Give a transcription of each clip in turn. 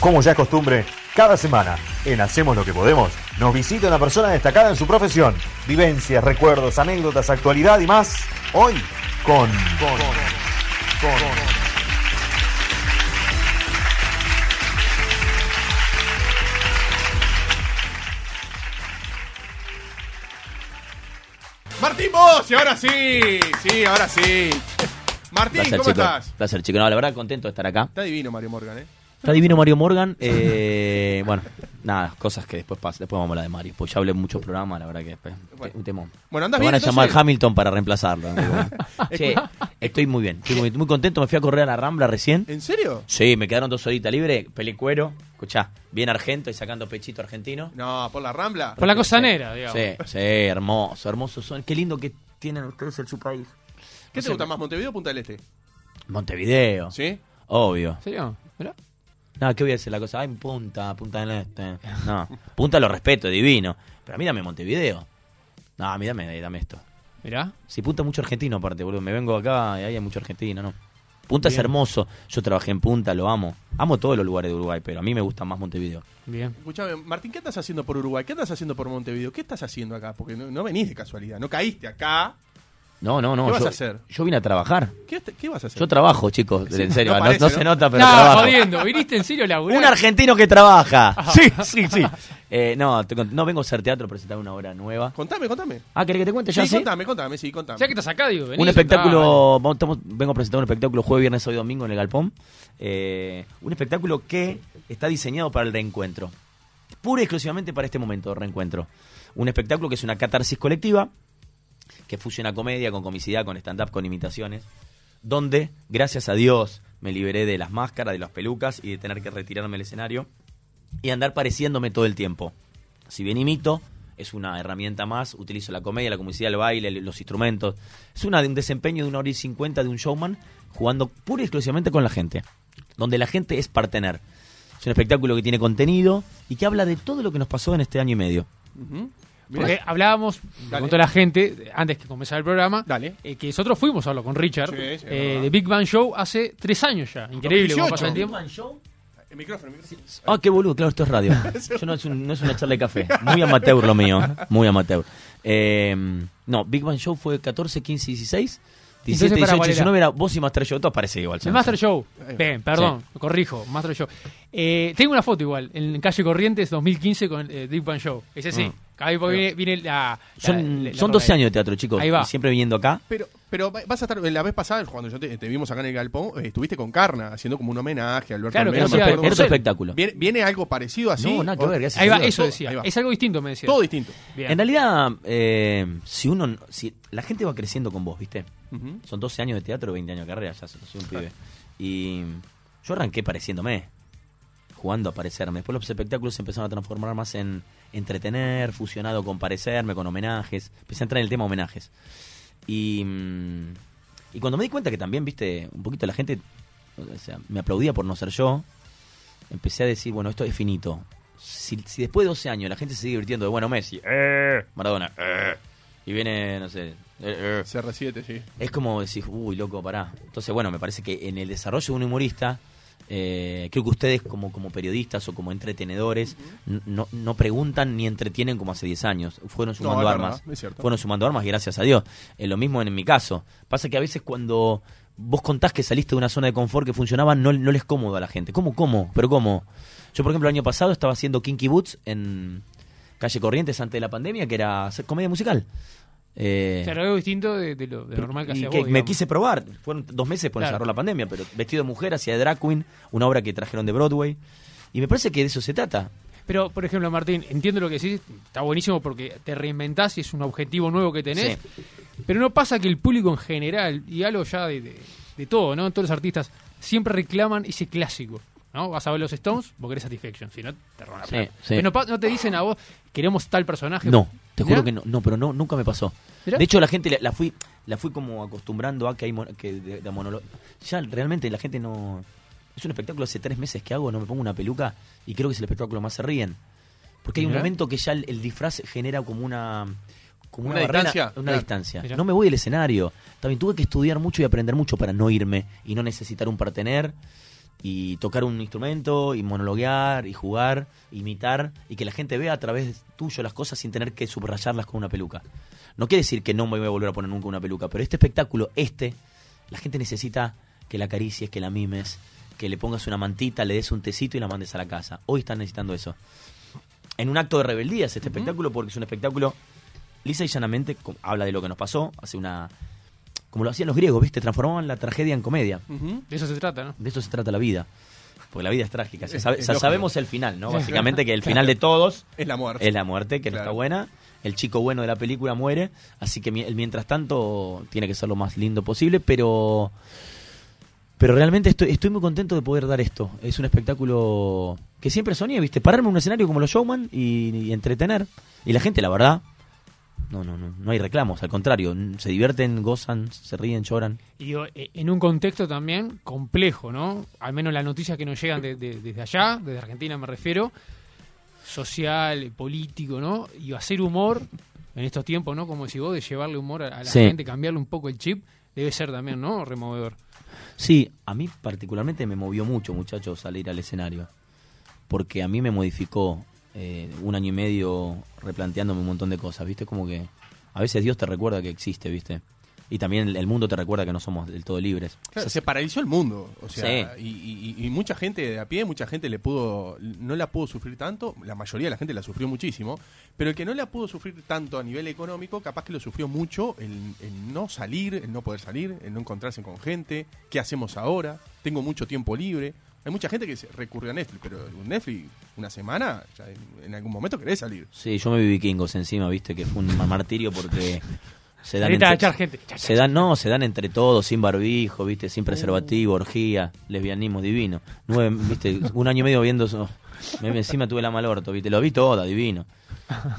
Como ya es costumbre, cada semana en Hacemos lo que podemos nos visita una persona destacada en su profesión. Vivencias, recuerdos, anécdotas, actualidad y más. Hoy con... con, con Martín Bossi, ahora sí, sí, ahora sí. Martín, Placer, ¿cómo chico. estás? Placer, chico. No, la verdad, contento de estar acá. Está divino Mario Morgan, ¿eh? Está divino Mario Morgan. eh, bueno, nada, cosas que después pasan. Después vamos a hablar de Mario. Pues ya hablé en muchos programas, la verdad que después. Bueno. Un temón. Bueno, ¿andás Me van bien, a llamar entonces? Hamilton para reemplazarlo. amigo. che, estoy muy bien. Estoy muy, muy contento. Me fui a correr a la Rambla recién. ¿En serio? Sí, me quedaron dos horitas libres. Pelicuero. Escuchá, bien argento y sacando pechito argentino. No, por la Rambla. Por la costanera, digamos. Sí, sí, hermoso, hermoso son. Qué lindo que tienen ustedes en su país. ¿Qué te gusta más, Montevideo o Punta del Este? Montevideo. ¿Sí? Obvio. ¿En serio? Mirá. No, ¿qué voy a decir la cosa? Ay, punta, punta del este. No, punta lo respeto, divino. Pero a mí dame Montevideo. No, a mí dame, dame esto. Mirá. Si punta mucho argentino aparte, boludo. Me vengo acá y ahí hay mucho argentino, ¿no? Punta es hermoso. Yo trabajé en Punta, lo amo. Amo todos los lugares de Uruguay, pero a mí me gusta más Montevideo. Bien. Escuchame, Martín, ¿qué estás haciendo por Uruguay? ¿Qué estás haciendo por Montevideo? ¿Qué estás haciendo acá? Porque no, no venís de casualidad, no caíste acá. No, no, no. ¿Qué vas yo, a hacer? Yo vine a trabajar. ¿Què, te- qué vas a hacer? Yo trabajo, chicos. Sí, en serio, no no, parece, no ¿no? se nota, pero no, trabajo. jodiendo. ¿Viniste en serio a laburar? Un argentino que trabaja. Sí, sí, sí. Eh, no, te no vengo a hacer teatro, a presentar una obra nueva. Contame, contame. Ah, ¿querés que te cuente ya? Sí, sí? contame, contame, sí, contame. Ya que estás acá, digo, vení, un espectáculo, vamos- estamos- vengo a presentar un espectáculo jueves, viernes, hoy domingo en el Galpón. Eh, un espectáculo que está diseñado para el reencuentro. Pura y exclusivamente para este momento de reencuentro. Un espectáculo que es una catarsis colectiva, que fusiona comedia con comicidad, con stand-up, con imitaciones. Donde, gracias a Dios, me liberé de las máscaras, de las pelucas y de tener que retirarme del escenario y andar pareciéndome todo el tiempo. Si bien imito, es una herramienta más, utilizo la comedia, la comicidad, el baile, los instrumentos. Es una, un desempeño de una hora y cincuenta de un showman jugando pura y exclusivamente con la gente, donde la gente es partener. Es un espectáculo que tiene contenido y que habla de todo lo que nos pasó en este año y medio. Porque hablábamos, Dale. con toda la gente, antes que comenzara el programa, Dale. eh, que nosotros fuimos a hablar con Richard Sí, sí, eh, de Big Bang Show hace tres años ya. Increíble cómo 2018. pasa el tiempo. El micrófono, el micrófono. Ah, qué boludo, claro, esto es radio. Yo no es, un- no es una charla de café. Muy amateur lo mío, muy amateur. Eh, no, Big Bang Show fue 14, 15, 16. 17, Entonces, para, 18, ¿cuál era? 19 era vos y Master Show, todos parece igual. El Master Show. Bien, perdón, me corrijo. Master Show. Eh, tengo una foto igual, en calle Corrientes 2015 con eh, Big Bang Show. Ese sí. Mm. Ahí viene, viene la, la- Son, la- la son 12 rola. años de teatro, chicos. Ahí va. siempre viniendo acá. Pero, pero vas a estar, la vez pasada, cuando yo te, te vimos acá en el Galpón, eh, estuviste con Carna, haciendo como un homenaje a Alberto Claro, otro espectáculo. ¿Viene, viene algo parecido así? No, nada que ¿O- ver, Ahí va, eso Todo- decía. ahí va. Es algo distinto, me decía. Todo distinto. Bien. En realidad, eh, si uno. Si la gente va creciendo con vos, ¿viste? Son 12 años de teatro, 20 años de carrera, ya soy un pibe. Y yo arranqué pareciéndome, jugando a parecerme. Después los espectáculos se empezaron a transformar más en entretener, fusionado con parecerme, con homenajes. Empecé a entrar en el tema homenajes. Y, mm, y cuando me di cuenta que también, viste, un poquito la gente o sea, me aplaudía por no ser yo, empecé a decir, bueno, esto es finito. Si, si después de 12 años la gente se sigue divirtiendo de, bueno, Messi, eh, Maradona, eh, y viene, no sé, eh, eh, CR7, sí. es como decir, uy, loco, pará. Entonces, bueno, me parece que en el desarrollo de un humorista, eh, creo que ustedes como, como periodistas o como entretenedores no, no preguntan ni entretienen como hace 10 años. Fueron sumando armas. verdad. Fueron sumando armas y gracias a Dios. Eh, lo mismo en, mi caso. Pasa que a veces cuando vos contás que saliste de una zona de confort que funcionaba, no, no les cómodo a la gente. ¿Cómo, cómo? ¿Pero cómo? Yo, por ejemplo, el año pasado estaba haciendo Kinky Boots en Calle Corrientes antes de la pandemia, que era hacer comedia musical. Eh, Claro, algo distinto de, de lo, de normal que y hacía que vos, me digamos. quise probar. Fueron dos meses después Claro. cerró la pandemia, pero vestido de mujer hacia Drag Queen, una obra que trajeron de Broadway. Y me parece que de eso se trata. Pero, por ejemplo, Martín, entiendo lo que decís, está buenísimo porque te reinventás y es un objetivo nuevo que tenés. Pero no pasa que el público en general, y algo ya de, de- de todo, ¿no? Todos los artistas siempre reclaman ese clásico. ¿No? Vas a ver los Stones, vos querés Satisfaction, si no, te roban la Sí, plata. sí. Pero no, te dicen a vos, queremos tal personaje. No, te juro que no, no pero no, nunca me pasó. De hecho, la gente la, la fui la fui como acostumbrando a que hay mon- que de, de monólogo. Ya realmente la gente no. Es un espectáculo hace tres meses que hago, no me pongo una peluca y creo que es el espectáculo más se ríen. Porque hay un momento que ya el, el disfraz genera como una. Como una, Una barrera, distancia, una claro. distancia. No me voy del escenario. También tuve que estudiar mucho y aprender mucho para no irme y no necesitar un partener. Y tocar un instrumento y monologuear y jugar, imitar y que la gente vea a través tuyo las cosas sin tener que subrayarlas con una peluca. No quiere decir que no me voy a volver a poner nunca una peluca, pero este espectáculo, este, la gente necesita que la acaricies, que la mimes, que le pongas una mantita, le des un tecito y la mandes a la casa. Hoy están necesitando eso. En un acto de rebeldía es este espectáculo porque es un espectáculo lisa y llanamente habla de lo que nos pasó, hace una como lo hacían los griegos, ¿viste? Transformaban la tragedia en comedia. De eso se trata, ¿no? De eso se trata la vida. Porque la vida es trágica. Sabe- es sabemos el final, ¿no? Básicamente que el final de todos Es la muerte. es la muerte, que no está buena. El chico bueno de la película muere. Así que mi- el mientras tanto tiene que ser lo más lindo posible. Pero. Pero realmente estoy, estoy muy contento de poder dar esto. Es un espectáculo que siempre soñé, ¿viste? Pararme en un escenario como los showman y, y entretener. Y la gente, la verdad. No, no, no, no hay reclamos, al contrario, se divierten, gozan, se ríen, lloran. Y digo, eh, en un contexto también complejo, ¿no? Al menos las noticias que nos llegan de- de- desde allá, desde Argentina me refiero, social, político, ¿no? Y hacer humor en estos tiempos, ¿no? Como decís vos, de llevarle humor a, a la Sí. gente, cambiarle un poco el chip, debe ser también, ¿no? Removedor. Sí, a mí particularmente me movió mucho, muchachos, salir al escenario. Porque a mí me modificó eh, un año y medio replanteándome un montón de cosas, ¿viste? Como que a veces Dios te recuerda que existe, ¿viste? Y también el- mundo te recuerda que no somos del todo libres. Claro, se paralizó el mundo, o sea, Sí. y, y- y mucha gente de a pie, mucha gente le pudo, no la pudo sufrir tanto, la mayoría de la gente la sufrió muchísimo, pero el que no la pudo sufrir tanto a nivel económico, capaz que lo sufrió mucho el, el no salir, el no poder salir, el no encontrarse con gente, ¿qué hacemos ahora? Tengo mucho tiempo libre. Hay mucha gente que se recurre a Netflix, pero Netflix, una semana, ya en, en algún momento querés salir. Sí, yo me vi vikingos encima, ¿viste? Que fue un ma- martirio porque se dan... Entre- echar gente. Se dan, no, se dan entre todos, sin barbijo, viste, sin preservativo, orgía, lesbianismo divino. Nueve, viste, un año y medio viendo eso. Me- encima tuve la mal orto, viste, lo vi toda, divino.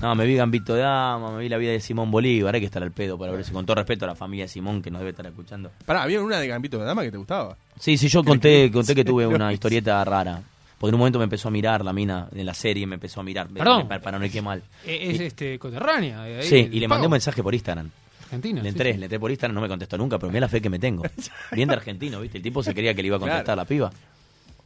No, me vi Gambito de Dama, me vi la vida de Simón Bolívar, hay que estar al pedo para ver si, con todo respeto a la familia de Simón que nos debe estar escuchando. Pará, había una de Gambito de Dama que te gustaba. Sí, sí, yo conté, conté que tuve una que historieta rara. Porque en un momento me empezó a mirar la mina en la serie, me empezó a mirar. Perdón. Para, para no ir que mal. Es, Y- este coterránea. de ahí, Sí, y le mandé un mensaje por Instagram. Argentina. Le entré, sí. le entré por Instagram, no me contestó nunca, pero mira la fe que me tengo. Bien de argentino, ¿viste? El tipo se creía que le iba a contestar Claro. la piba.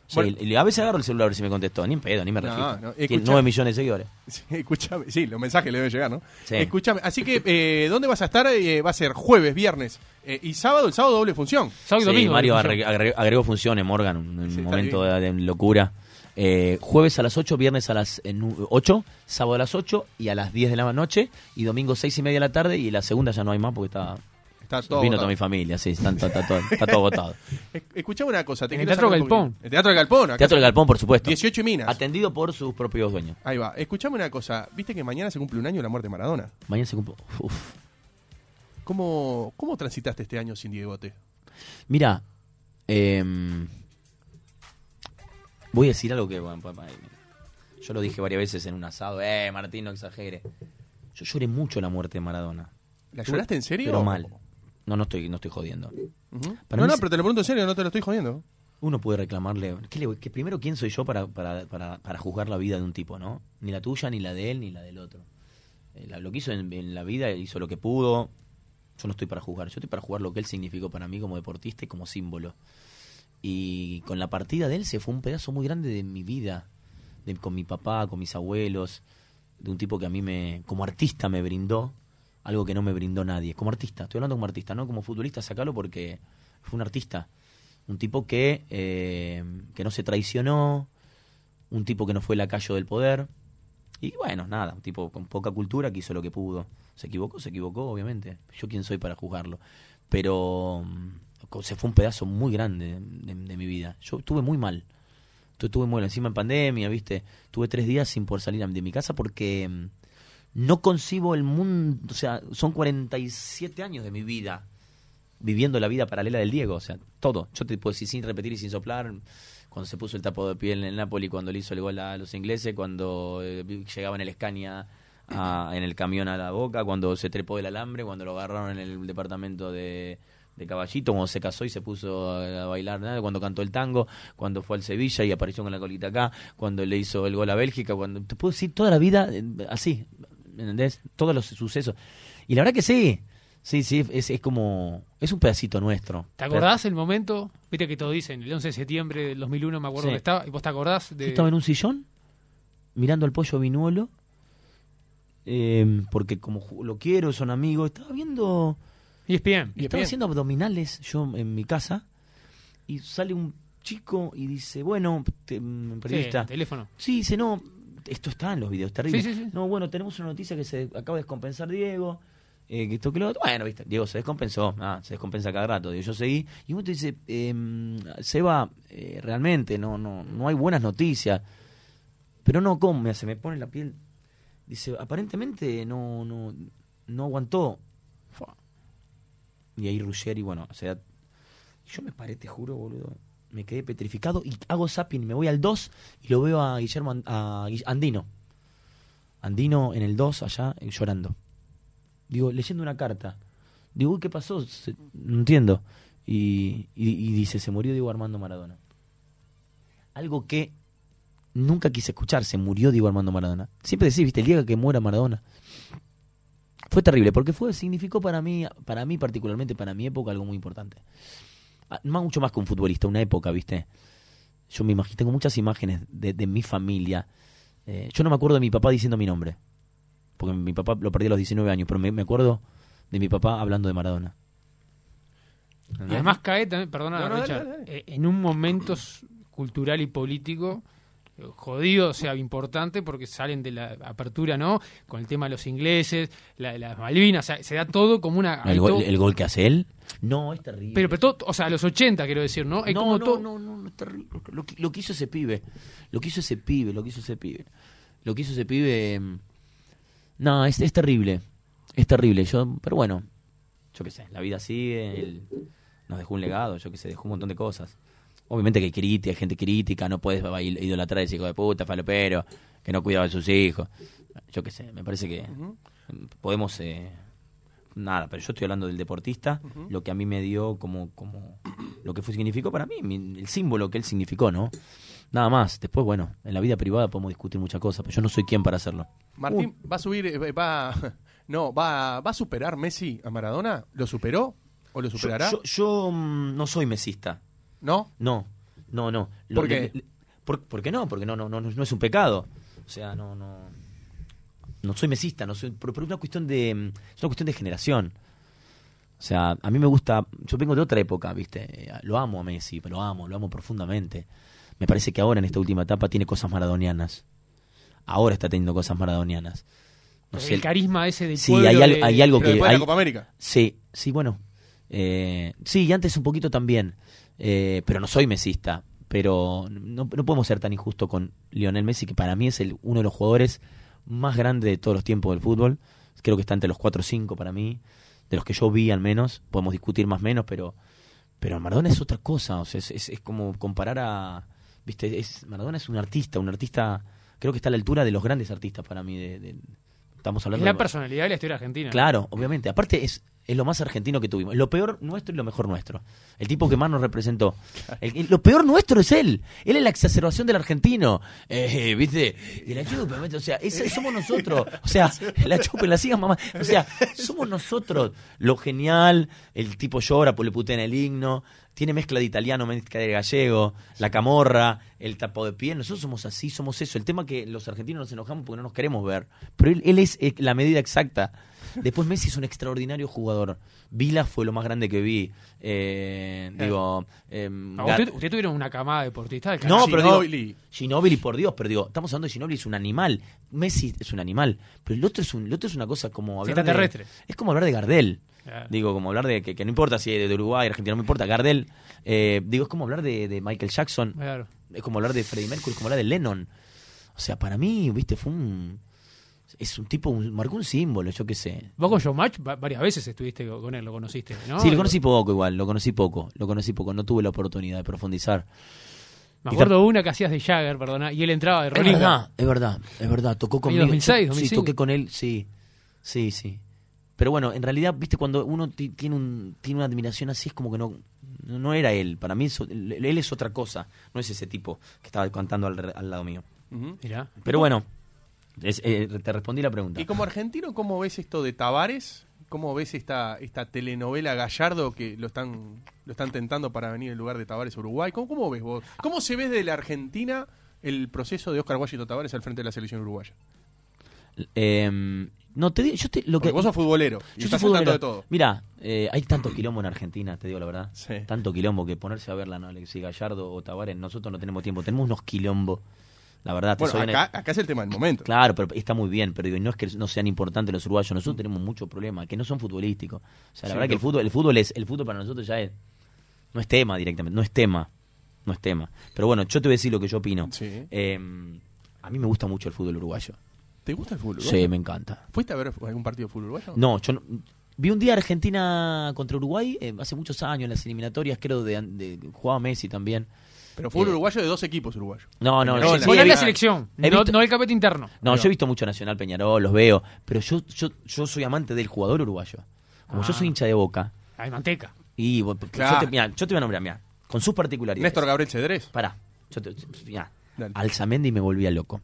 Sí, Bueno. y a veces agarro el celular a ver si me contestó, ni en pedo, ni me No, registro. no, Tiene escucha- 9 millones de seguidores. Sí, escúchame, sí, los mensajes le deben llegar, ¿no? Sí. Escúchame, así que, eh, ¿dónde vas a estar? Eh, va a ser jueves, viernes eh, y sábado, el sábado doble función. Sábado y Sí. Mario función. agregó funciones, Morgan, un, un Sí, está momento de, de locura. Eh, jueves a las 8, viernes a las en, 8, sábado a las 8 y a las 10 de la noche y domingo 6 y media de la tarde y la segunda ya no hay más porque está Está todo vino toda mi familia, sí, está, está- está todo, está todo agotado. Es- Escuchame una cosa. Te En el Teatro Galpón. El Teatro del Galpón. acá Teatro. Galpón, por supuesto. 18 y Minas. Atendido por sus propios dueños. Ahí va. Escuchame una cosa. Viste que mañana se cumple un año de la muerte de Maradona. Mañana se cumple. Uf. ¿Cómo, cómo transitaste este año sin Diegote? Mira, em, voy a decir algo que bueno, yo lo dije varias veces en un asado. Eh, Martín, no exagere. Yo lloré mucho la muerte de Maradona. ¿La lloraste en serio? Pero mal. No, no estoy, no estoy jodiendo. Para No, no, pero te lo pregunto en serio, no te lo estoy jodiendo. Uno puede reclamarle. ¿qué le- que primero, ¿quién soy yo para, para, para, para juzgar la vida de un tipo, no? Ni la tuya, ni la de él, ni la del otro. Eh, la- lo que hizo en, en la vida, hizo lo que pudo. Yo no estoy para juzgar. Yo estoy para jugar lo que él significó para mí como deportista y como símbolo. Y con la partida de él se fue un pedazo muy grande de mi vida. De- con mi papá, con mis abuelos. De un tipo que a mí me, como artista me brindó algo que no me brindó nadie. Como artista, estoy hablando como artista, no como futbolista, sacalo porque fue un artista. Un tipo que, eh, que no se traicionó, un tipo que no fue lacayo del poder. Y bueno, nada, un tipo con poca cultura que hizo lo que pudo. Se equivocó, se equivocó, obviamente. Yo quién soy para juzgarlo. Pero mm, se fue un pedazo muy grande de, mi vida. Yo estuve muy mal. Estuve muy mal. Encima en pandemia, ¿viste? Tuve tres días sin poder salir de mi casa porque mm, no concibo el mundo. O sea, son 47 años de mi vida viviendo la vida paralela del Diego, o sea, todo. Yo te puedo decir sin repetir y sin soplar, cuando se puso el tapo de piel en el Napoli, cuando le hizo el gol a los ingleses, cuando eh, llegaba en el Escaña en el camión a la boca, cuando se trepó del alambre, cuando lo agarraron en el departamento de, Caballito, cuando se casó y se puso a bailar, nada, cuando cantó el tango, cuando fue al Sevilla y apareció con la colita acá, cuando le hizo el gol a Bélgica, cuando te puedo decir toda la vida eh, así, ¿me ¿entendés? Todos los sucesos. Y la verdad que sí, Sí, sí, es, es como. Es un pedacito nuestro. ¿Te acordás el momento? Viste que todos dicen, el 11 de septiembre del 2001 me acuerdo Sí. que estaba. ¿Y vos te acordás Yo de.? estaba en un sillón, mirando al pollo vinuolo, eh, porque como lo quiero, son amigos. Estaba viendo. Y Estaba bien. haciendo abdominales yo en mi casa, y sale un chico y dice: Bueno, te- mm, Sí, periodista. el teléfono. Sí, dice, no, esto está en los videos, terrible. Sí, sí, sí. No, bueno, tenemos una noticia que se acaba de descompensar Diego. eh, que esto que lo otro. Bueno, viste, Diego se descompensó. Ah, se descompensa cada rato. Digo, yo seguí. Y uno te dice, eh, Seba, eh, realmente no, no, no hay buenas noticias. Pero no, ¿cómo? Me, se me pone la piel. Dice, aparentemente no, no, no aguantó. Fua. Y ahí Ruggeri, bueno, o sea, yo me paré, te juro, boludo. Me quedé petrificado y hago zapping me voy al 2 y lo veo a Guillermo a Andino. Andino en el 2 allá eh, llorando. Digo, leyendo una carta. Digo, uy, ¿qué pasó? Se- no entiendo. Y, y- y dice, se murió Diego Armando Maradona. Algo que nunca quise escuchar, se murió Diego Armando Maradona. Siempre decís, viste, el día que muera Maradona. Fue terrible, porque fue, significó para mí, para mí particularmente, para mi época, algo muy importante. Ah, Más, mucho más que un futbolista, una época, viste. Yo me imagino, tengo muchas imágenes de, de mi familia. Eh, yo no me acuerdo de mi papá diciendo mi nombre. Porque mi papá lo perdí a los 19 años, pero me, me acuerdo de mi papá hablando de Maradona. Y además cae también, perdona, No, no, Richard, dale, dale, eh, en un momento cultural y político jodido, o sea, importante, porque salen de la apertura, ¿no? Con el tema de los ingleses, la, las Malvinas, o sea, se da todo como una... ¿El, gol, todo- el gol que hace él? No, es terrible. pero, pero todo, o sea, a los 80, quiero decir, ¿no? Hay no, como no, todo... no, no, no, es terrible. Lo, que- lo que hizo ese pibe. Lo que hizo ese pibe, lo que hizo ese pibe. Lo que hizo ese pibe. mm, No, es, es terrible. Es terrible. Yo, pero bueno, yo qué sé, la vida sigue. Él nos dejó un legado, yo qué sé, dejó un montón de cosas. Obviamente que hay crítica, hay gente crítica, no puedes idolatrar a ese hijo de puta, falopero, que no cuidaba de sus hijos. Yo qué sé, me parece que podemos. eh, nada, pero yo estoy hablando del deportista, lo que a mí me dio como, como lo que fue significó para mí, mi- el símbolo que él significó, ¿no? Nada más. Después, bueno, en la vida privada podemos discutir muchas cosas, pero yo no soy quien para hacerlo. Martín, ¿va a subir, eh, va, no, va, va a superar Messi a Maradona? ¿Lo superó? ¿O lo superará? yo- yo, mm, no soy mesista. ¿No? No, no, no. Lo- ¿Por qué? le- le- por, por qué no? Porque no, no, no, no es un pecado. O sea, no, no. No soy mesista, no soy. Pero, pero es una cuestión de. mm, Es una cuestión de generación. O sea, a mí me gusta. Yo vengo de otra época, ¿viste? Eh, Lo amo a Messi, pero lo amo, lo amo profundamente. Me parece que ahora en esta última etapa tiene cosas maradonianas. Ahora está teniendo cosas maradonianas. No sé, el carisma ese del Sí, pueblo hay, al- de- hay algo Pero que. después de hay- la Copa América. Sí, sí, bueno. Eh, sí, y antes un poquito también. Eh, pero no soy mesista. Pero no, no podemos ser tan injustos con Lionel Messi, que para mí es el, uno de los jugadores más grandes de todos los tiempos del fútbol. Creo que está entre los 4 o 5 para mí. De los que yo vi al menos. Podemos discutir más o menos, pero, pero Maradona es otra cosa. O sea, es, es, es como comparar a... Viste, es, Maradona es un artista, un artista... Creo que está a la altura de los grandes artistas para mí. De, de- estamos Es hablando la de- personalidad de la historia argentina. Claro, obviamente. Aparte es, es lo más argentino que tuvimos. Lo peor nuestro y lo mejor nuestro. El tipo que más nos representó. El- el- lo peor nuestro es él. Él es la exacerbación del argentino. Eh, ¿Viste? Y la ¿viste? o sea, ese- somos nosotros. O sea, la chupen, la sigan mamá. O sea, somos nosotros. Lo genial, el tipo llora, pues le putea en el himno. Tiene mezcla de italiano, mezcla de gallego, la camorra, el tapo de piel. Nosotros somos así, somos eso. El tema que los argentinos nos enojamos porque no nos queremos ver. Pero él, él es eh, la medida exacta. Después Messi es un extraordinario jugador. Vila fue lo más grande que vi. Eh, digo, em, Ah, Usted, usted tuvieron una camada deportista del no, pero digo, Ginóbili. Ginóbili, por Dios, pero digo, estamos hablando de Ginóbili, es un animal. Messi es un animal. Pero el otro es, un, el otro es una cosa como hablar de, Extraterrestre. Es como hablar de Gardel. Claro. Digo, como hablar de que, que no importa si es de Uruguay, Argentina, no me importa. Gardel, eh, digo, es como hablar de, de Michael Jackson. Claro. Es como hablar de Freddie Mercury, es como hablar de Lennon. O sea, para mí, viste, fue un. Es un tipo, un- marcó un símbolo, yo qué sé. Vos con Showmatch va- varias veces estuviste con él, lo conociste, ¿no? Sí, lo conocí poco igual, lo conocí poco, lo conocí poco, no tuve la oportunidad de profundizar. Me acuerdo una que hacías de Jagger, perdona, y él entraba de Es Rolinga. verdad, es verdad, es verdad, tocó conmigo. 2006, Sí, 2005. toqué con él, sí, sí, sí. Pero bueno, en realidad, viste, cuando uno ti- tiene, un, tiene una admiración así, es como que no, no era él. Para mí, eso- él es otra cosa, no es ese tipo que estaba cantando al, al lado mío. Mirá. Pero bueno, es- eh, te respondí la pregunta. Y como argentino, ¿cómo ves esto de Tavares? cómo ves esta, esta telenovela Gallardo que lo están, lo están tentando para venir en lugar de Tavares a Uruguay? ¿Cómo, cómo ves vos? ¿Cómo se ve de la Argentina el proceso de Oscar Washington Tavares al frente de la selección uruguaya? Eh, no, te digo, yo te, lo que... Vos sos futbolero y Yo estás soy futbolero. de todo. Mira, eh, hay tanto quilombo en Argentina, te digo la verdad. Sí. Tanto quilombo que ponerse a verla, ¿no? Si Gallardo o Tavares, nosotros no tenemos tiempo. Tenemos unos quilombos, la verdad. Bueno, acá, acá es el tema del momento. Claro, pero está muy bien, pero digo, no es que no sean importantes los uruguayos, nosotros tenemos muchos problemas, que no son futbolísticos. O sea, la Sí, verdad que el fútbol, el fútbol es, el fútbol para nosotros ya es, no es tema directamente, no es tema, no es tema. Pero bueno, yo te voy a decir lo que yo opino. Sí. Eh, a mí me gusta mucho el fútbol uruguayo. ¿Te gusta el fútbol uruguayo? Sí, me encanta. ¿Fuiste a ver algún partido de fútbol uruguayo? No, yo no- vi un día Argentina contra Uruguay eh, hace muchos años en las eliminatorias, creo de, de jugaba Messi también. Pero fútbol Eh, uruguayo de dos equipos uruguayos. No, no, Peñarol, sí, sí, la selección, no, visto- no el capete interno. No, yo he visto mucho Nacional Peñarol, los veo, pero yo yo yo soy amante del jugador uruguayo. Como yo Ah. soy hincha de Boca Ay, manteca. y bueno, yo, te, mirá, yo te voy a nombrar, mira, con sus particularidades. Néstor Gabriel Cedrés. Pará, yo te, mirá. Alzamendi me volvía loco.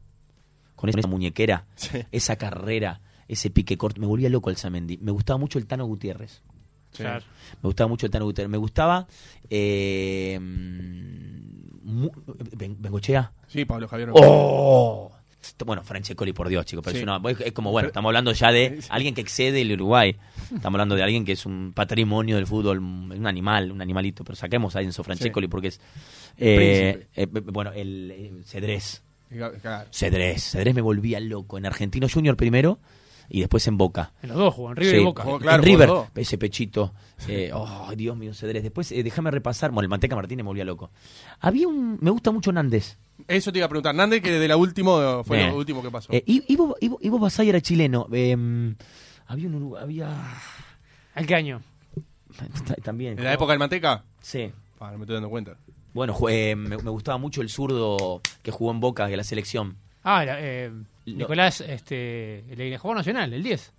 Con esa muñequera, Sí. esa carrera, ese pique corto, me volvía loco Alzamendi. Me gustaba mucho el Tano Gutiérrez. Sí. Claro. Me gustaba mucho el Tano Gutiérrez. Me gustaba eh, Bengochea. Sí, Pablo Javier. ¡Oh! Bueno, Francescoli, por Dios, chicos. Pero Sí. es, una- es- como, bueno, estamos hablando ya de alguien que excede el Uruguay. Estamos hablando de alguien que es un patrimonio del fútbol, un animal, un animalito. Pero saquemos a Enzo Francescoli porque es. eh, eh, bueno, el, el Cedrés. Claro. Cedrés. Cedrés me volvía loco. En Argentino Junior primero y después en Boca. En los dos juegan, River Sí, y Boca. Jugó, en claro, River, jugó. ese pechito. eh, oh, Dios mío, Cedrés. Después, eh, déjame repasar. Bueno, el Manteca Martínez me volvía loco. Había un. Me gusta mucho Nández. Eso te iba a preguntar. Nández, que de la última fue Bien. lo último que pasó. Eh, Ivo, Ivo, Ivo Basay era chileno. eh, había un Urugu- Había. ¿En qué año? También. ¿En la época del Manteca? Sí. Ah, no me estoy dando cuenta. Bueno, eh, me, me gustaba mucho el zurdo que jugó en Boca de la selección. Ah, la- eh, Nicolás, este, el de juego nacional, el 10.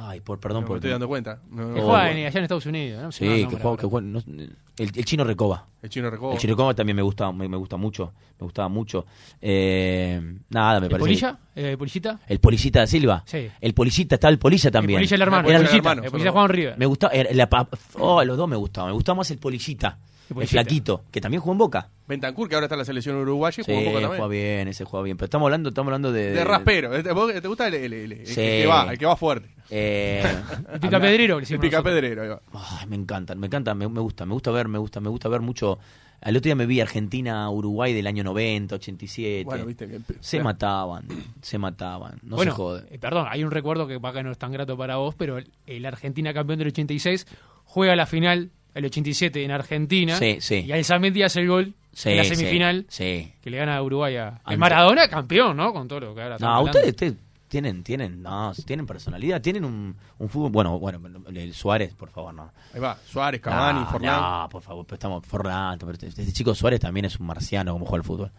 Ay, por, perdón no me por. estoy dando cuenta. No, Que no, juega no. en- allá en Estados Unidos. ¿no? Me Sí, el que jugó, que no- el, el chino Recoba. El chino Recoba. El chino Recoba también me gusta, me, me gusta mucho. Me gustaba mucho. Eh, nada, me ¿El parece. Polilla? ¿El Polillita? El Polillita da Silva. Sí. El Polillita, estaba el Polilla también. El Polilla el hermano. Era el el- Polillita, hermano, el en River. Me gustaba, la pa- oh, los dos me gustaban. Me gustaba más el Polillita. El flaquito, que también jugó en Boca. Bentancur, que ahora está en la selección uruguaya y Sí, jugó un poco también. juega bien, ese juega bien. Pero estamos hablando, estamos hablando de. De raspero. ¿Te, vos- te gusta el, el- el- el Sí. que va, el que va fuerte? Eh, El picapedrero. que El picapedrero. Ay, me encantan, me encanta, me, me gusta, me gusta ver, me gusta, me gusta ver mucho. El otro día me vi Argentina-Uruguay del año 90, 87. Bueno, viste que. Se mataban, se mataban, no bueno, se jode. eh, perdón, hay un recuerdo que acá no es tan grato para vos, pero el, el Argentina campeón del 86 juega la final el 87 en Argentina Sí, sí. y Alzamendi hace el gol Sí, en la semifinal Sí. que le gana a Uruguay a, Ante- Maradona, campeón, ¿no? Con todo lo que ahora No, ustedes, ustedes tienen, tienen, no, tienen personalidad, tienen un, un fútbol, bueno, bueno, el Suárez, por favor, no. Ahí va. Suárez, Cavani, no, Forlán. No, por favor, estamos Forlán, pero este, este chico Suárez también es un marciano como juega al fútbol.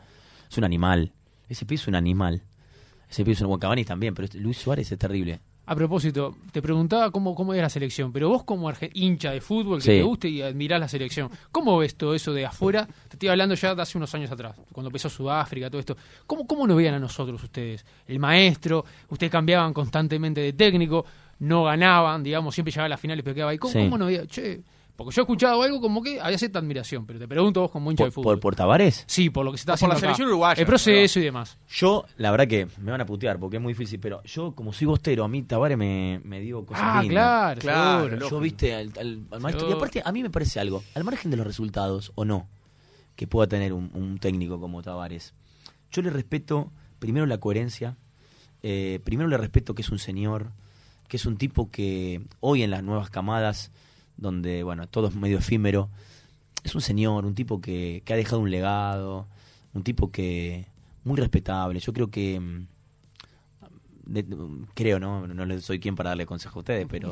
Es un animal. Ese pibe es un animal. Ese pibe es un buen Cavani también, pero este- Luis Suárez es terrible. A propósito, te preguntaba cómo, cómo es la selección, pero vos como hincha de fútbol que Sí. te guste y admirás la selección, ¿cómo ves todo eso de afuera? Te estoy hablando ya de hace unos años atrás, cuando empezó Sudáfrica, todo esto. ¿Cómo, cómo nos veían a nosotros ustedes? El maestro, ustedes cambiaban constantemente de técnico, no ganaban, digamos, siempre llegaba a las finales pero quedaba ahí. ¿Cómo, Sí. cómo nos veían? Che, porque yo he escuchado algo como que había cierta admiración, pero te pregunto vos como hincha de ¿Por, fútbol. por, por Tavares? Sí, por lo que se está Por la haciendo acá. selección uruguaya, El proceso y demás. Yo, la verdad que me van a putear porque es muy difícil, pero yo, como soy bostero, a mí Tavares me, me dio cosas Ah, lindas. claro, Claro, seguro. lógico. Yo, viste, al, al- al maestro. Y aparte, a mí me parece algo, al margen de los resultados o no, que pueda tener un, un técnico como Tavares, yo le respeto primero la coherencia, eh, primero le respeto que es un señor, que es un tipo que hoy en las nuevas camadas, donde, bueno, todo es medio efímero, es un señor, un tipo que, que ha dejado un legado, un tipo que muy respetable. Yo creo que mm, de- creo, ¿no? No le soy quien para darle consejo a ustedes, pero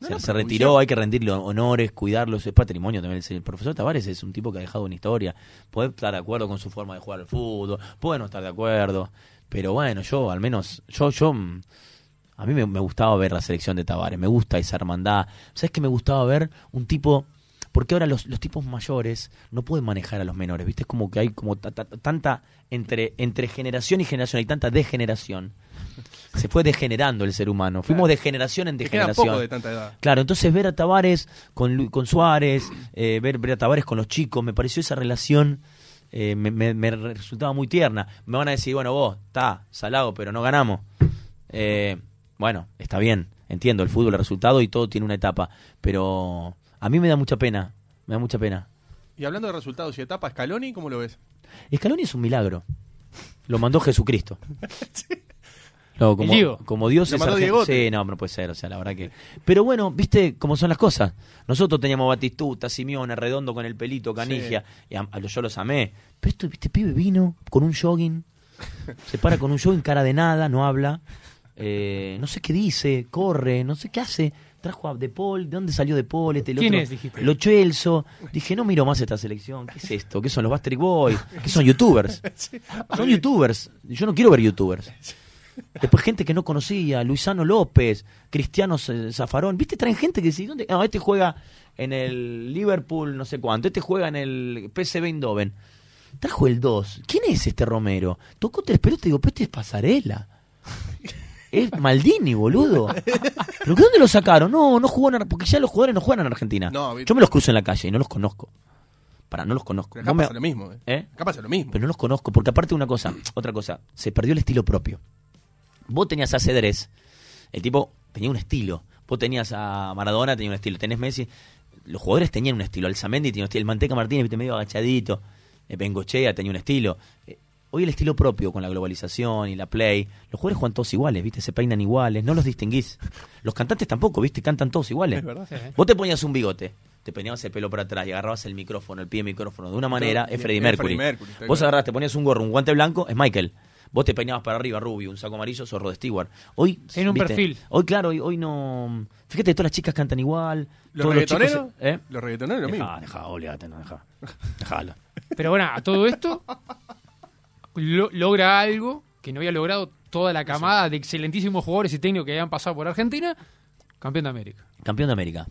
No, se, no, se pero retiró, hay que rendirle honores, cuidarlos, es patrimonio también. El profesor Tavares es un tipo que ha dejado una historia. Puede estar de acuerdo con su forma de jugar al fútbol, puede no estar de acuerdo, pero bueno, yo al menos, yo, yo, mm, a mí me, me gustaba ver la selección de Tavares, me gusta esa hermandad. ¿Sabes que me gustaba ver un tipo porque ahora los, los tipos mayores no pueden manejar a los menores, ¿viste? Es como que hay como ta- ta- tanta entre entre generación y generación hay tanta degeneración Se fue degenerando el ser humano. Fuimos de generación en degeneración. poco de tanta edad. Claro, entonces ver a Tavares con, con Suárez, eh, ver, ver a Tavares con los chicos, me pareció esa relación, eh, me, me- me resultaba muy tierna. Me van a decir, bueno, vos, está, salado, pero no ganamos. Eh, bueno, está bien, entiendo, el fútbol, el resultado y todo tiene una etapa, pero a mí me da mucha pena, me da mucha pena. Y hablando de resultados y etapas, Scaloni, ¿cómo lo ves? Scaloni es un milagro. Lo mandó Jesucristo. No, como, Diego. como Dios es. Sí, no, no puede ser, o sea, la verdad que. Pero bueno, viste cómo son las cosas. Nosotros teníamos Batistuta, Simeone, Redondo con el pelito, Canigia, y a- yo los amé. Pero esto, viste, pibe vino con un jogging, se para con un jogging, cara de nada, no habla, eh, no sé qué dice, corre, no sé qué hace. Trajo a De Paul, ¿de dónde salió De Paul? Este, el ¿Quién otro? es, dijiste? Lo Chelso. Dije, no miro más esta selección. ¿Qué es esto? ¿Qué son los Bastard Boys? ¿Qué son youtubers? Son youtubers. Yo no quiero ver youtubers. Después gente que no conocía, Luisano López, Cristiano Zafarón. ¿Viste? Traen gente que dice, ¿dónde? No, este juega en el Liverpool, no sé cuánto. Este juega en el PSV Eindhoven. Trajo el 2. ¿Quién es este Romero? Tocó tres pelotas y digo, pero este es Pasarela. Es Maldini, boludo. ¿Pero dónde lo sacaron? No, no jugó en Porque ya los jugadores no juegan en Argentina. No, Yo me los cruzo en la calle y no los conozco. Para, no los conozco. Pero acá No me- pasa lo mismo. ¿eh? ¿Eh? Acá pasa lo mismo. pero no los conozco, porque aparte de una cosa, otra cosa, se perdió el estilo propio. Vos tenías a Cedrés, el tipo tenía un estilo. Vos tenías a Maradona, tenía un estilo. Tenés Messi, los jugadores tenían un estilo. Alzamendi tenía un estilo. El Manteca Martínez, viste, medio agachadito. Eh, Bengochea tenía un estilo. Hoy el estilo propio con la globalización y la play. Los jugadores juegan todos iguales, viste, se peinan iguales, no los distinguís. Los cantantes tampoco, viste, cantan todos iguales. Es verdad. Sí. Vos te ponías un bigote, te peinabas el pelo para atrás y agarrabas el micrófono, el pie de micrófono de una manera, es Freddie Mercury. Mercury, Vos claro. agarrás, te ponías un gorro, un guante blanco, es Michael. Vos te peinabas para arriba, rubio, un saco amarillo, sos Rod Stewart. Hoy. En un viste, perfil. Hoy, claro, hoy, hoy no. Fíjate, todas las chicas cantan igual. ¿Los todos los chicos. reggaetoneros? ¿Eh? Los reggaetoneros, lo mismo. Dejá, dejá, olvídate, no, dejá. Dejalo. Pero bueno, a todo esto lo- logra algo que no había logrado toda la camada de excelentísimos jugadores y técnicos que habían pasado por Argentina, campeón de América. Campeón de América.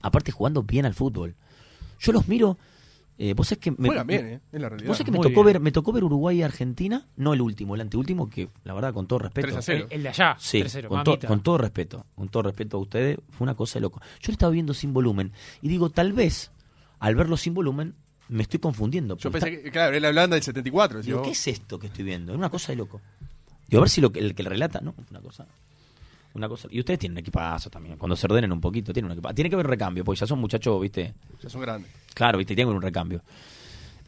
Aparte jugando bien al fútbol. Yo los miro. Eh, vos sabés que me, Juegan bien, ¿eh? Es la realidad. Vos sabés que me tocó, bien. ver, me tocó ver Uruguay y Argentina, no el último, el anteúltimo, que la verdad, con todo respeto. 3 a 0. El, el de allá, Sí, 3-0, con, to- con todo respeto, con todo respeto a ustedes, fue una cosa de loco. Yo lo estaba viendo sin volumen y digo, tal vez, al verlo sin volumen, me estoy confundiendo. Yo pensé que, claro, la Holanda del 74. está- digo, decía ¿qué es esto que estoy viendo? Es una cosa de loco. Digo, a ver si lo que, el que le relata, ¿no? Una cosa. Una cosa. Y ustedes tienen un equipazo también. Cuando se ordenen un poquito, tienen un equipazo. Tiene que haber recambio, porque ya son muchachos, ¿viste? Ya son grandes. Claro, ¿viste? Tienen un recambio.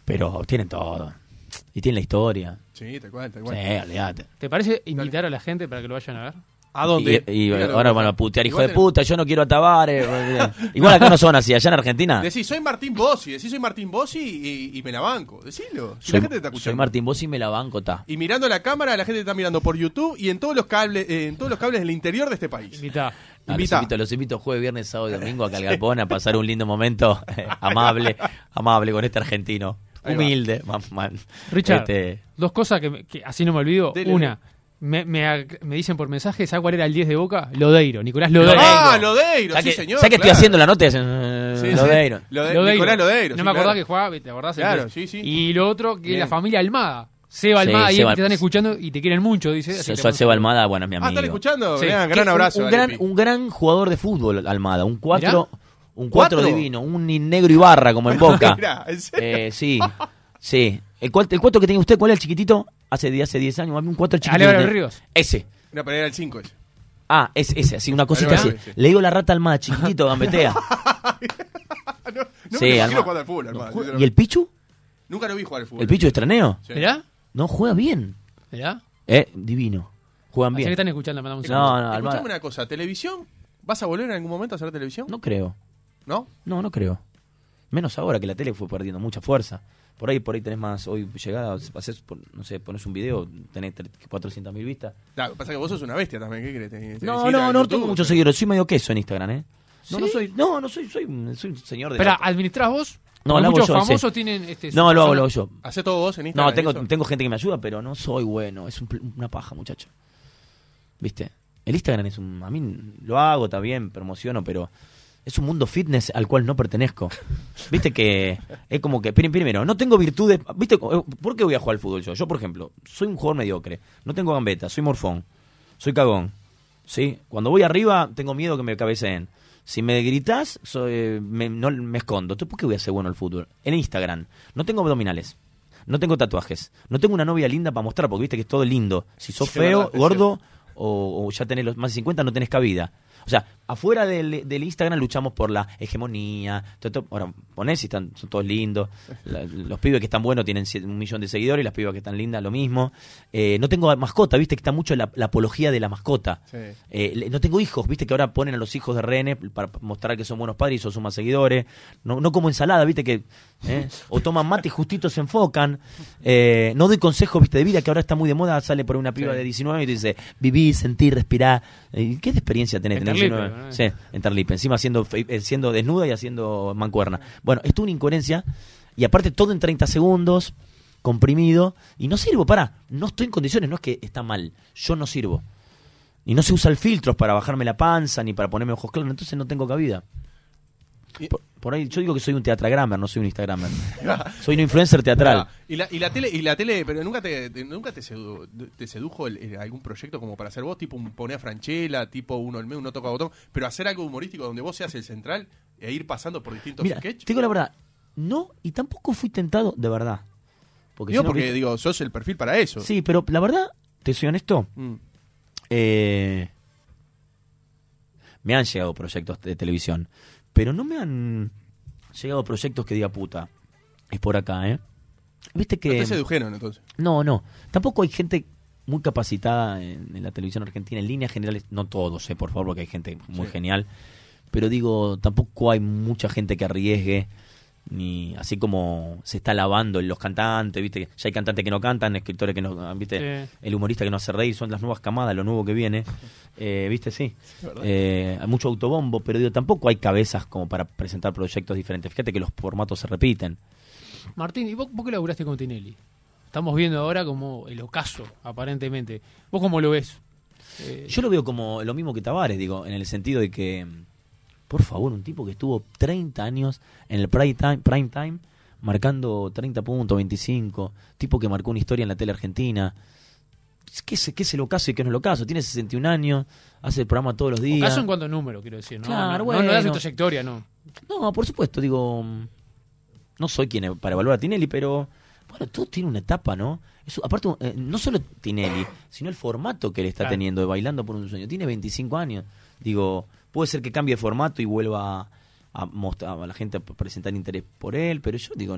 Pero tienen todo. Y tienen la historia. Sí, tal cual, tal Sí, cual. olvídate. ¿Te parece invitar a la gente para que lo vayan a ver? ¿A dónde? Y, y ahora van a putear, hijo de puta, yo no quiero a Tavares. Igual acá no son así, allá en Argentina. Decís, soy Martín Bossi, decís, soy Martín Bossi y, y me la banco. Decilo. Si Soy, la gente te está escuchando. soy Martín Bossi y me la banco, ta. Y mirando la cámara, la gente te está mirando por YouTube y en todos los cables, eh, en todos los cables del interior de este país. Invita. Ah, los, Invita. invito, los invito jueves, viernes, sábado y domingo acá al Galpón a pasar un lindo momento eh, amable, amable con este argentino. Humilde. man- man. Richard, Este, dos cosas que, me- que así no me olvido. Dele, Una, me, me, me dicen por mensaje, ¿sabes cuál era el 10 de Boca? Lodeiro, Nicolás Lodeiro. Ah, Lodeiro, ¿sabes sí, señor. ¿sabes que estoy claro. haciendo la nota? Hacen, eh, Sí, sí. Lodeiro. Lode- Lodeiro. Nicolás Lodeiro. No sí, me acordaba claro. que jugaba, ¿te acordás? Claro, sí, sí. Y lo otro, que Bien. la familia Almada. Seba Sí, Almada, y Seba- te están escuchando y te quieren mucho, dice. así Seba Almada, bueno, es mi Ah, amigo. ¿están escuchando? Sí. Gran, gran abrazo. Un, gran, un gran jugador de fútbol, Almada. Un cuatro, un cuatro, ¿Cuatro? divino. Un negro y barra como en Boca. Mirá, ¿en serio? Eh, sí, sí. El, cuatro- el cuatro que tenía usted, ¿cuál es el chiquitito? Hace 10 hace 10 años, un cuatro chiquitito. Álvaro Ríos. Ese. No, pero era el 5 ese. Ah, es ese, así, una cosita así. Sí. Le digo la rata Almada, chiquitito, gambetea. No, no Sí, me imagino jugando al fútbol, Almada, ¿Y el Pichu? Nunca lo vi jugar al fútbol. ¿El Pichu es traneo? Sí. ¿Mirá? No, juega bien. ¿Mirá? Eh, divino. Juegan Así que bien. están escuchando, mandamos un No, saludo. no, Escuchame una cosa, ¿televisión? ¿Vas a volver en algún momento a hacer televisión? No creo. ¿No? No, no creo. Menos ahora que la tele fue perdiendo mucha fuerza. Por ahí, por ahí tenés más, hoy llegada, haces, por- no sé, pones un video, tenés 400 mil vistas. Claro, pasa que vos sos una bestia también, ¿qué crees? No, no, no YouTube, tengo muchos pero- seguidores, soy medio queso en Instagram, ¿eh? No, ¿Sí? no soy, no, no soy, soy, un- soy un señor de... Datos. ¿administrás vos? No, lo hago muchos yo, famosos sí. tienen este, No, lo hago, lo hago yo. ¿Hacés todo vos en Instagram? No, tengo, eso? tengo gente que me ayuda, pero no soy bueno, es un una paja, muchacho. ¿Viste? El Instagram es un... A mí lo hago, está bien, promociono, pero es un mundo fitness al cual no pertenezco. Viste que es como que, prim- primero, no tengo virtudes. ¿Viste? ¿Por qué voy a jugar al fútbol yo? Yo, por ejemplo, soy un jugador mediocre, no tengo gambeta, soy morfón. soy cagón. ¿Sí? Cuando voy arriba, tengo miedo que me cabeceen. Si me gritas, soy, me, no, me escondo. ¿Tú por qué voy a ser bueno al fútbol? En Instagram. No tengo abdominales. No tengo tatuajes. No tengo una novia linda para mostrar, porque viste que es todo lindo. Si sos Sí, feo, verdad, gordo o, o ya tenés los más de 50, no tenés cabida. O sea, afuera del, del Instagram luchamos por la hegemonía. todo- todo- Ahora, ponés y están, son todos lindos. La- los pibes que están buenos tienen un millón de seguidores y las pibas que están lindas lo mismo. Eh, no tengo mascota, viste que está mucho la, la apología de la mascota. Sí. Eh, no tengo hijos, viste que ahora ponen a los hijos de René para mostrar que son buenos padres y son suman seguidores. No, no como ensalada, viste que. Eh, O toman mate y justito se enfocan. Eh, no doy consejos, viste, de vida, que ahora está muy de moda. Sale por una piba Sí. de 19 y te dice: viví, sentí, respirá. Eh, ¿Qué de experiencia tenés? 19. ¿no? Sí, enterlipe. Encima siendo, eh, siendo desnuda y haciendo mancuerna. Bueno, esto es una incoherencia. Y aparte, todo en 30 segundos comprimido y no sirvo, para, no estoy en condiciones, no es que está mal, yo no sirvo. Y no se usa el filtros para bajarme la panza ni para ponerme ojos claros, entonces no tengo cabida. Por, por ahí yo digo que soy un teatragrammer, no soy un instagramer. soy un influencer teatral. Y la, y la tele, y la tele, pero nunca te, te- nunca te, sedu- te sedujo el- el- algún proyecto como para hacer vos, tipo un poné a Franchella, tipo uno el uno toca botón, pero hacer algo humorístico donde vos seas el central e ir pasando por distintos Mira, sketches. te digo la verdad, no, y tampoco fui tentado de verdad. Porque Digo no, porque digo, sos el perfil para eso. Sí, pero la verdad, te soy honesto, Mm. eh, me han llegado proyectos de televisión, pero no me han llegado proyectos que diga puta, es por acá, ¿eh? Viste No que... te sedujeron entonces. No, no. Tampoco hay gente muy capacitada en, en la televisión argentina, en líneas generales, no todos, eh, por favor, porque hay gente muy Sí. genial, pero digo, tampoco hay mucha gente que arriesgue, ni así como se está lavando los cantantes, viste, ya hay cantantes que no cantan, escritores que no, viste, Sí. el humorista que no hace reír, son las nuevas camadas, lo nuevo que viene, eh, viste, sí. Eh, hay mucho autobombo, pero digo, tampoco hay cabezas como para presentar proyectos diferentes. Fíjate que los formatos se repiten. Martín, ¿y vos, vos qué laburaste con Tinelli? Estamos viendo ahora como el ocaso, aparentemente. ¿Vos cómo lo ves? Eh, Yo lo veo como lo mismo que Tavares, digo, en el sentido de que, por favor, un tipo que estuvo 30 años en el prime time, prime time marcando 30 puntos, 25, tipo que marcó una historia en la tele argentina. ¿Qué es, qué es el ocaso y qué no es el ocaso? Tiene 61 años, hace el programa todos los días. ocaso en cuanto a número, quiero decir. ¿no? Claro, no, no, no das bueno. trayectoria, no. No, por supuesto, digo, no soy quien para evaluar a Tinelli, pero bueno, todo tiene una etapa, ¿no? Eso, aparte, eh, no solo Tinelli, sino el formato que él está Claro. teniendo de Bailando por un Sueño. Tiene 25 años. Digo, puede ser que cambie de formato y vuelva a, mostrar a la gente a presentar interés por él, pero yo digo,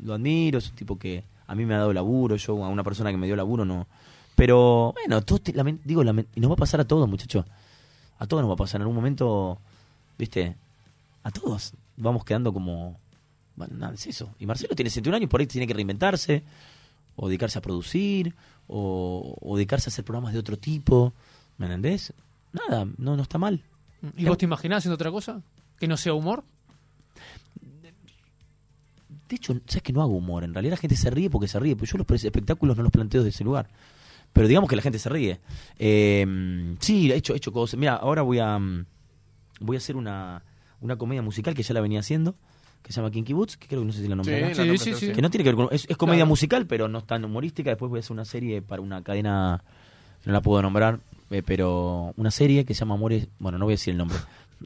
lo admiro, es un tipo que a mí me ha dado laburo, yo a una persona que me dio laburo no. Pero bueno, todo te- lamen- digo, y nos va a pasar a todos, muchachos. A todos nos va a pasar en algún momento, ¿viste? A todos vamos quedando como. Bueno, nada, es eso. Y Marcelo tiene 61 años, por ahí tiene que reinventarse, o dedicarse a producir, o, o dedicarse a hacer programas de otro tipo. ¿Me entendés? Nada, no, no está mal. ¿Y vos te imaginás haciendo otra cosa? ¿Que no sea humor? De hecho, sabes que no hago humor. En realidad la gente se ríe porque se ríe. Pero yo los espectáculos no los planteo desde ese lugar. Pero digamos que la gente se ríe. Eh, sí, he hecho, he hecho cosas. Mira, ahora voy a mm, voy a hacer una, una comedia musical que ya la venía haciendo, que se llama Kinky Boots, que creo que no sé si la nombré. Sí, Sí, sí. Que no tiene que ver con. Es, es comedia Claro. musical, pero no es tan humorística. Después voy a hacer una serie para una cadena. No la puedo nombrar, eh, pero una serie que se llama Amores. Bueno, no voy a decir el nombre.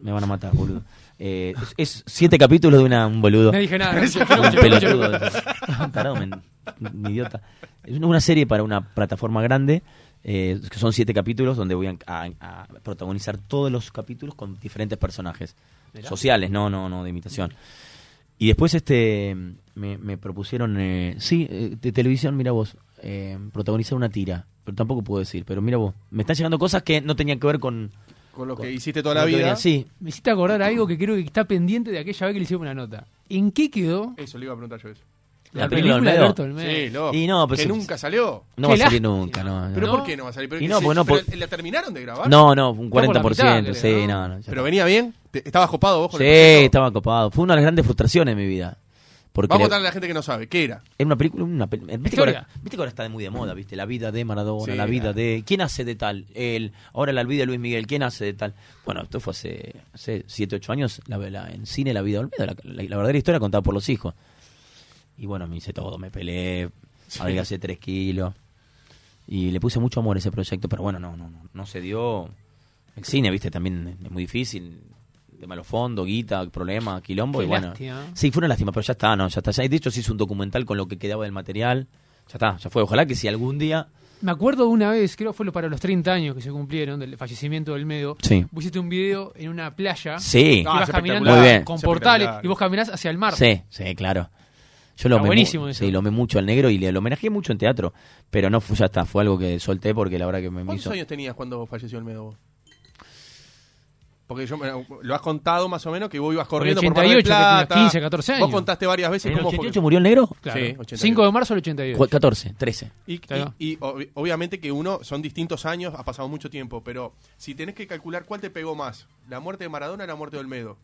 Me van a matar, boludo. Eh, es, es siete capítulos de una, un boludo. No dije nada. Un pelotudo. Tarado, men- un idiota. Es una serie para una plataforma grande. eh, que son siete capítulos donde voy a, a- a protagonizar todos los capítulos con diferentes personajes sociales, no, no, no de imitación. Y después este me, me propusieron, eh, sí, eh, de televisión, mira vos, protagonizar una tira, pero tampoco puedo decir, pero mira vos, me están llegando cosas que no tenían que ver con... Con lo que hiciste toda la que vida. venía. Sí, Me hiciste acordar algo que creo que está pendiente de aquella vez que le hicimos una nota. ¿En qué quedó Eso le iba a preguntar yo eso. La la, película película de. Alberto Olmedo? Sí, loco. Y no, pero que se- nunca salió. no va a salir nunca, no. no. ¿Pero no. por qué no va a salir? Pero, Y no, porque no, pero por- ¿La terminaron de grabar? No, no, un Está por la 40%, mitad, sí, no, ¿no? ¿Pero venía bien? ¿Te- ¿Estabas copado vos con el Sí, estaba copado. Fue una de las grandes frustraciones de mi vida. Porque Vamos a le- contarle a la gente que no sabe. ¿Qué era? Era una película, una pel- ¿viste, que ahora, viste que ahora está muy de moda, ¿viste? La vida de Maradona, Sí, la vida claro. de... ¿Quién hace de tal? Él. Ahora la vida de Luis Miguel, ¿quién hace de tal? Bueno, esto fue hace, hace 7, 8 años, la, la- en cine la vida de Olmedo, la, la- la verdadera historia contada por los hijos. Y bueno, me hice todo, me peleé, adelgacé 3 kilos. Y le puse mucho amor a ese proyecto, pero bueno, no, no, no, no se dio. El cine, viste, también es muy difícil. De malos fondos, guita, problema, quilombo. Qué y bueno. lástima. Sí, fue una lástima, pero ya está, no, ya está. Ya, de hecho, se hizo un documental con lo que quedaba del material. Ya está, ya fue. Ojalá que si algún día. Me acuerdo una vez, creo que fue lo- para los 30 años que se cumplieron del fallecimiento del Medo. Sí. Vos hiciste un video en una playa. Sí, que Ah, ibas caminando espectacular. Muy bien. con Es portales y vos caminás hacia el mar. sí, sí, claro. Yo lo Está amé, mu- buenísimo eso. sí, lo amé mucho al negro y le lo homenajeé mucho en teatro. Pero no fue, ya está, fue algo que solté porque la verdad que me, me ¿Cuántos hizo. años tenías cuando falleció el Medo? Porque yo me- lo has contado más o menos que vos ibas corriendo por Mar del 88, que tenías Plata. 15, 14 años. Vos contaste varias veces ¿En el cómo 88 fue. murió el negro? Claro. Sí, 88. 5 de marzo del 88. Cu- 14, 13. Y, Claro. y- y ob- obviamente que uno, son distintos años, ha pasado mucho tiempo, pero si tenés que calcular cuál te pegó más, la muerte de Maradona o la muerte de Olmedo.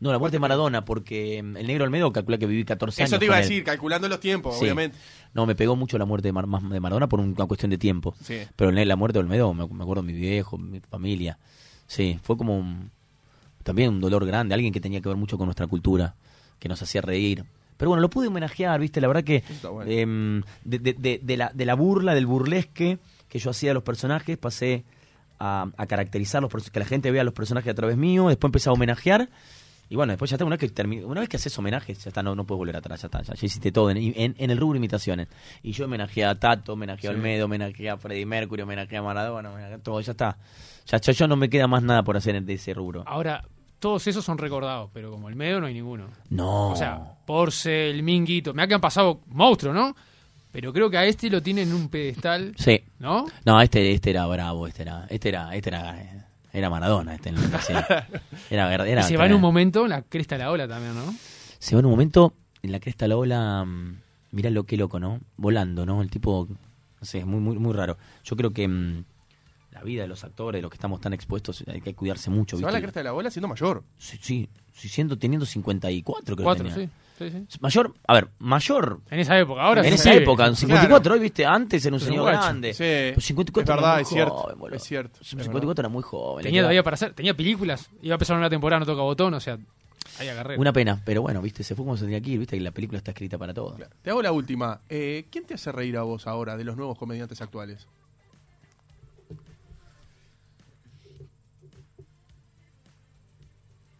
No, la muerte de Maradona, porque mm, el negro Almedo calcula que viví 14 años. Eso te iba a él. decir, calculando los tiempos, Sí. obviamente. No, me pegó mucho la muerte de, Mar- más de Maradona por una cuestión de tiempo. Sí. Pero la muerte de Olmedo, me, me acuerdo de mi viejo, mi familia. Sí, fue como un- también un dolor grande, alguien que tenía que ver mucho con nuestra cultura, que nos hacía reír. Pero bueno, lo pude homenajear, ¿viste? La verdad que bueno. em, de, de- de- de la, de la burla, del burlesque que yo hacía de los personajes, pasé a, a caracterizar los perso- que la gente vea los personajes a través mío, después empecé a homenajear. Y bueno, después ya está, una vez que termi- una vez que haces homenajes, ya está, no, no puedes volver atrás, ya está, ya, ya hiciste todo en, en- en el rubro imitaciones. Y yo homenajeé a Tato, homenajeé a Sí. Olmedo, homenajeé a Freddie Mercury, homenajeé a Maradona, homenajeé a todo, ya está. Ya, ya, ya no me queda más nada por hacer de ese rubro. Ahora, todos esos son recordados, pero como el Medo no hay ninguno. No. O sea, Porce, el Minguito. Me ha que han pasado monstruos, ¿no? Pero creo que a este lo tienen en un pedestal, sí. ¿no? No, este, este era bravo, este era, este era, este era, era Maradona, este sí. Era, era, y se va en un momento en la cresta de la ola también, ¿no? Se va en un momento en la cresta de la ola, mm, mirá lo que loco, ¿no? Volando, ¿no? El tipo, no sé, es muy, muy, muy raro. Yo creo que mm, vida de los actores, de los que estamos tan expuestos, hay que cuidarse mucho, Se va a ¿viste? la cresta de la bola siendo mayor. Sí, sí, sí, siendo, teniendo 54 creo Cuatro, que tenía. sí. sí, sí. Mayor, a ver, mayor En esa época, ahora en sí esa época, en 54, hoy viste, antes era un Pero señor guacho. grande. Sí, Pero 54 es verdad, es cierto, joven, es cierto, es 54 era muy joven. Tenía todavía para hacer, tenía películas, iba a empezar una temporada, no toca botón, o sea, ahí agarré. Una pena, pero bueno, viste, se fue como se tenía que ir, viste, que la película está escrita para todo. Te hago la última. Eh, ¿Quién te hace reír a vos ahora de los nuevos comediantes actuales?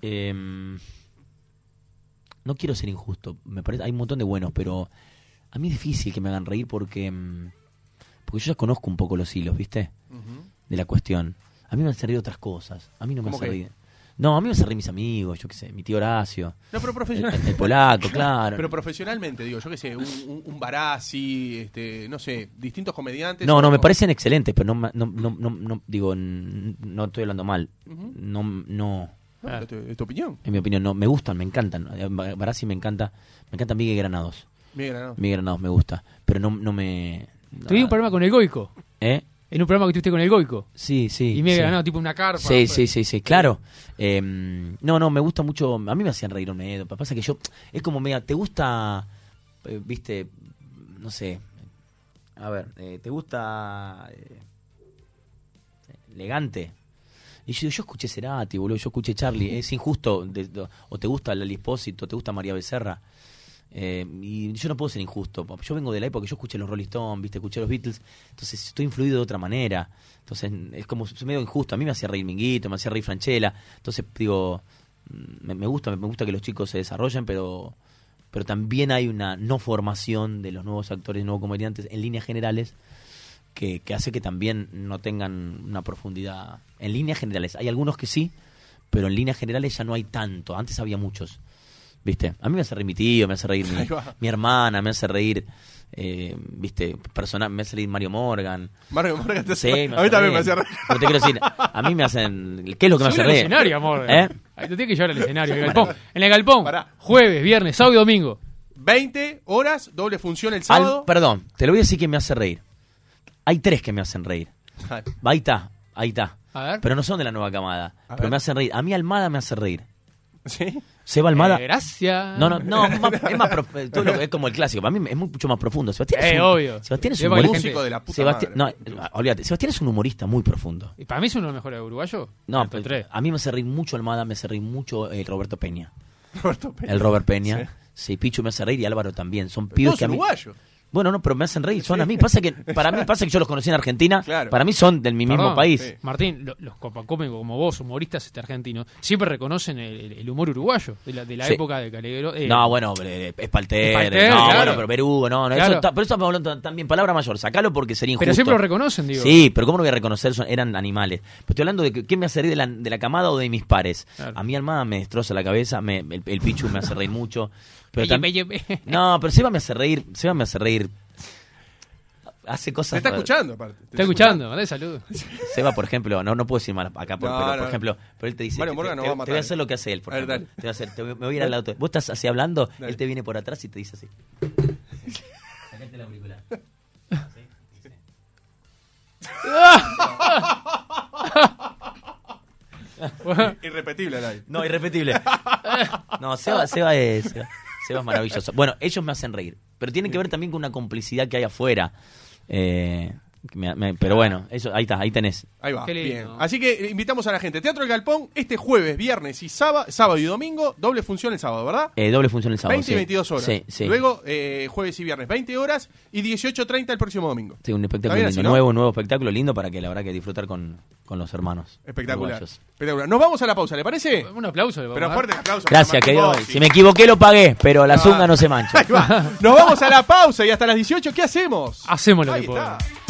Em, no quiero ser injusto, me parece, hay un montón de buenos, pero a mí es difícil que me hagan reír porque em, porque yo ya conozco un poco los hilos, ¿viste? De la cuestión. A mí me hacen reír otras cosas, a mí no me ¿Cómo hace qué? reír. No, a mí me hacen reír mis amigos, yo qué sé, mi tío Horacio, No, pero el, profesional. el polaco, claro. Pero profesionalmente, digo, yo qué sé, un, un, un Barassi, este, no sé, distintos comediantes. No, no, me parecen excelentes, pero no, no, no, no, no- digo, no estoy hablando mal. No, no, Bueno, es tu- es tu opinión. en mi opinión, no, me gustan, me encantan. Ba- Barassi me encanta, me encanta Miguel Granados. Miguel, ¿no? Miguel Granados me gusta, pero no, no me... Tuve un problema con el Goico, ¿Eh? en un programa que tuviste con el Goico. Sí, sí. y me sí. he ganado tipo una carpa. Sí, sí, sí, sí, claro. Eh, no, no, me gusta mucho. A mí me hacían reír Olmedo. Pasa que yo. Es como, mira, ¿te gusta. eh, viste. No sé. A ver, eh, ¿te gusta. eh, elegante? Y yo, yo escuché Cerati, boludo. Yo escuché Charlie. Es injusto. de- de- o te gusta Lali Espósito, te gusta María Becerra. Eh, y yo no puedo ser injusto. Yo vengo de la época que yo escuché los Rolling Stones, viste, escuché los Beatles. Entonces estoy influido de otra manera. Entonces es como es medio injusto. A mí me hacía reír Minguito, me hacía reír Franchella. Entonces digo, me, me gusta, me gusta que los chicos se desarrollen, pero pero también hay una no formación de los nuevos actores, nuevos comediantes en líneas generales que, que hace que también no tengan una profundidad. En líneas generales, hay algunos que sí, pero en líneas generales ya no hay tanto. Antes había muchos. ¿Viste? A mí me hace reír mi tío, me hace reír mi, hermana, me hace reír, eh, ¿viste? Persona, me hace reír Mario Morgan. Mario Morgan te Sí, hace- me A mí hace también me reír. hacía reír. Pero te quiero decir, a mí me hacen. ¿Qué es lo que me hace al reír? escenario, amor. ¿Eh? Ahí te tienes que llevar al escenario. En el galpón. En el galpón. Pará. Jueves, viernes, sábado y domingo. 20 horas, doble función el Al- sábado. perdón, te lo voy a decir que me hace reír. Hay tres que me hacen reír. Ahí está, ahí está. A ver. Pero no son de la nueva camada. A pero ver. me hacen reír. A mí Almada me hace reír. ¿Sí? Seba Almada. Eh, gracias. No, no, no, más- es más prof- es como el clásico. Para mí es mucho más profundo. Sebastián es Eh, un, obvio. Sebastián es un humorista. de la puta Sebastián, madre. no, eh, olvídate, Sebastián es un humorista muy profundo. Y para mí es uno de los mejores uruguayos. No, pero a mí me hace reír mucho Almada, me hace reír mucho eh, Roberto Peña. Roberto Peña. El Robert Peña. Sí. Sí. Pichu me hace reír y Álvaro también. Son pibes que a mí... uruguayos. Bueno, no, pero me hacen reír, son a mí. Pasa que, para mí pasa que yo los conocí en Argentina, Claro. para mí son del mi mismo país. sí. Martín, lo- los copacómicos como vos, humoristas este argentinos, siempre reconocen el, el- humor uruguayo de la, de la Sí. época de Calegro. eh, No, bueno, eh, Espalter, Espalter, no, claro. bueno, pero Berugo, no, no, Claro. eso, ta- pero eso estamos hablando también, palabra mayor, sacalo porque sería injusto. pero siempre lo reconocen, digo. Sí, pero ¿cómo no voy a reconocer? Son- eran animales. Pero estoy hablando de que, qué me hace reír de la, de la camada o de mis pares. Claro. A mí Almada me destroza la cabeza, me- el, el Pichu me hace reír mucho. Pero belle, belle. No, pero Seba me hace reír, Seba me hace reír. Hace Te cosas. está escuchando, aparte. Te Está escuchando, mandale saludos. Seba, por ejemplo, no, no puedo decir mal acá, por, No, pero, por no. ejemplo, pero él te dice, Mario te, Morgan te- te- va a te matar, voy a hacer lo que hace él, por A ver, ejemplo. dale. Te voy a hacer, te voy- me voy a ir al auto. Vos estás así hablando, Dale. él te viene por atrás y te dice así. Sacate la auricular. Irrepetible el aire. No, irrepetible. No, Seba, Seba es, Seba, Seba es maravilloso. Bueno, ellos me hacen reír, pero tiene que ver también con una complicidad que hay afuera. Eh, me- me- pero bueno, eso, ahí está, ahí tenés. Ahí va, bien. Así que invitamos a la gente. Teatro El Galpón, este jueves, viernes y sábado, sábado y domingo, doble función el sábado, ¿verdad? Eh, doble función el sábado. 20 y sí. 22 horas. Sí, sí. Luego, eh, jueves y viernes, 20 horas y 18.30 el próximo domingo. Sí, un espectáculo lindo, así, ¿no? nuevo, un nuevo espectáculo lindo para que la verdad que disfrutar con, con los hermanos. Espectacular. uruguayos. Espectacular. Nos vamos a la pausa, ¿le parece? Un aplauso. le Pero fuerte aplauso. Gracias, querido. Bossi. Si me equivoqué lo pagué, pero la Ah. zunga no se mancha. Ahí va. Nos vamos a la pausa y hasta las 18, ¿qué hacemos? Hacemos lo Ahí que está. podemos.